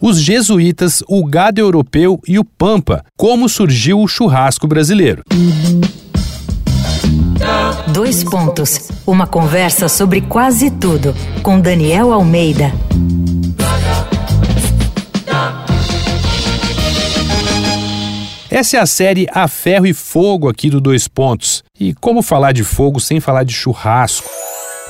os jesuítas, o gado europeu e o pampa, como surgiu o churrasco brasileiro. Dois pontos. Uma conversa sobre quase tudo com Daniel Almeida. Essa é a série A Ferro e Fogo aqui do Dois Pontos. E como falar de fogo sem falar de churrasco?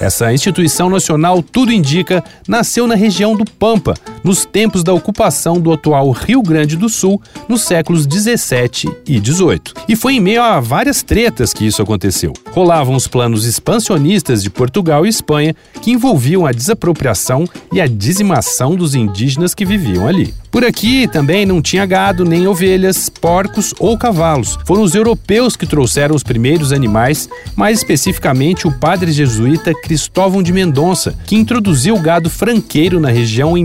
Essa instituição nacional, tudo indica, nasceu na região do Pampa, nos tempos da ocupação do atual Rio Grande do Sul, nos séculos 17 e 18. E foi em meio a várias tretas que isso aconteceu. Rolavam os planos expansionistas de Portugal e Espanha que envolviam a desapropriação e a dizimação dos indígenas que viviam ali. Por aqui também não tinha gado, nem ovelhas, porcos ou cavalos. Foram os europeus que trouxeram os primeiros animais, mais especificamente o padre jesuíta Cristóvão de Mendonça, que introduziu o gado franqueiro na região em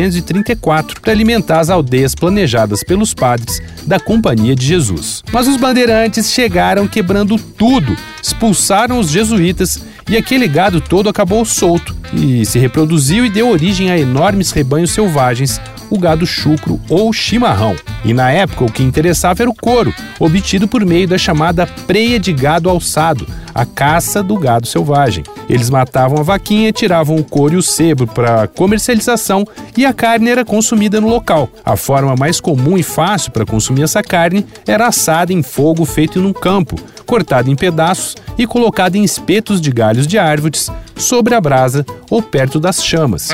1634 para alimentar as aldeias planejadas pelos padres da Companhia de Jesus. Mas os bandeirantes chegaram quebrando tudo, expulsaram os jesuítas e aquele gado todo acabou solto e se reproduziu e deu origem a enormes rebanhos selvagens o gado chucro ou chimarrão. E na época o que interessava era o couro, obtido por meio da chamada preia de gado alçado, a caça do gado selvagem. Eles matavam a vaquinha, tiravam o couro e o sebo para comercialização e a carne era consumida no local. A forma mais comum e fácil para consumir essa carne era assada em fogo feito num campo, cortada em pedaços e colocada em espetos de galhos de árvores sobre a brasa ou perto das chamas.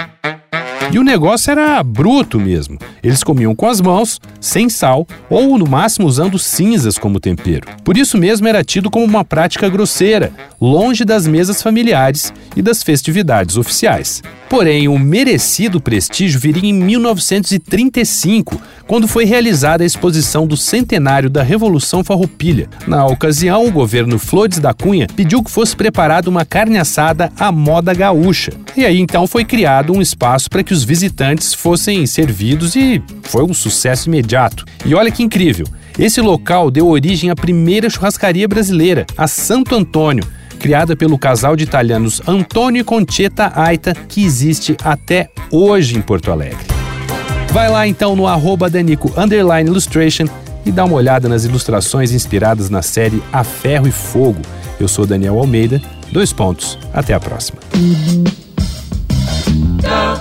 E o negócio era bruto mesmo. Eles comiam com as mãos, sem sal ou no máximo usando cinzas como tempero. Por isso mesmo era tido como uma prática grosseira, longe das mesas familiares e das festividades oficiais. Porém, o merecido prestígio viria em 1935, quando foi realizada a exposição do centenário da Revolução Farroupilha. Na ocasião, o governo Flores da Cunha pediu que fosse preparada uma carne assada à moda gaúcha. E aí então foi criado um espaço para que os visitantes fossem servidos e foi um sucesso imediato. E olha que incrível! Esse local deu origem à primeira churrascaria brasileira, a Santo Antônio, criada pelo casal de italianos Antônio e Conchetta Aita, que existe até hoje em Porto Alegre. Vai lá então no arroba Danico Illustration e dá uma olhada nas ilustrações inspiradas na série A Ferro e Fogo. Eu sou Daniel Almeida, dois pontos. Até a próxima.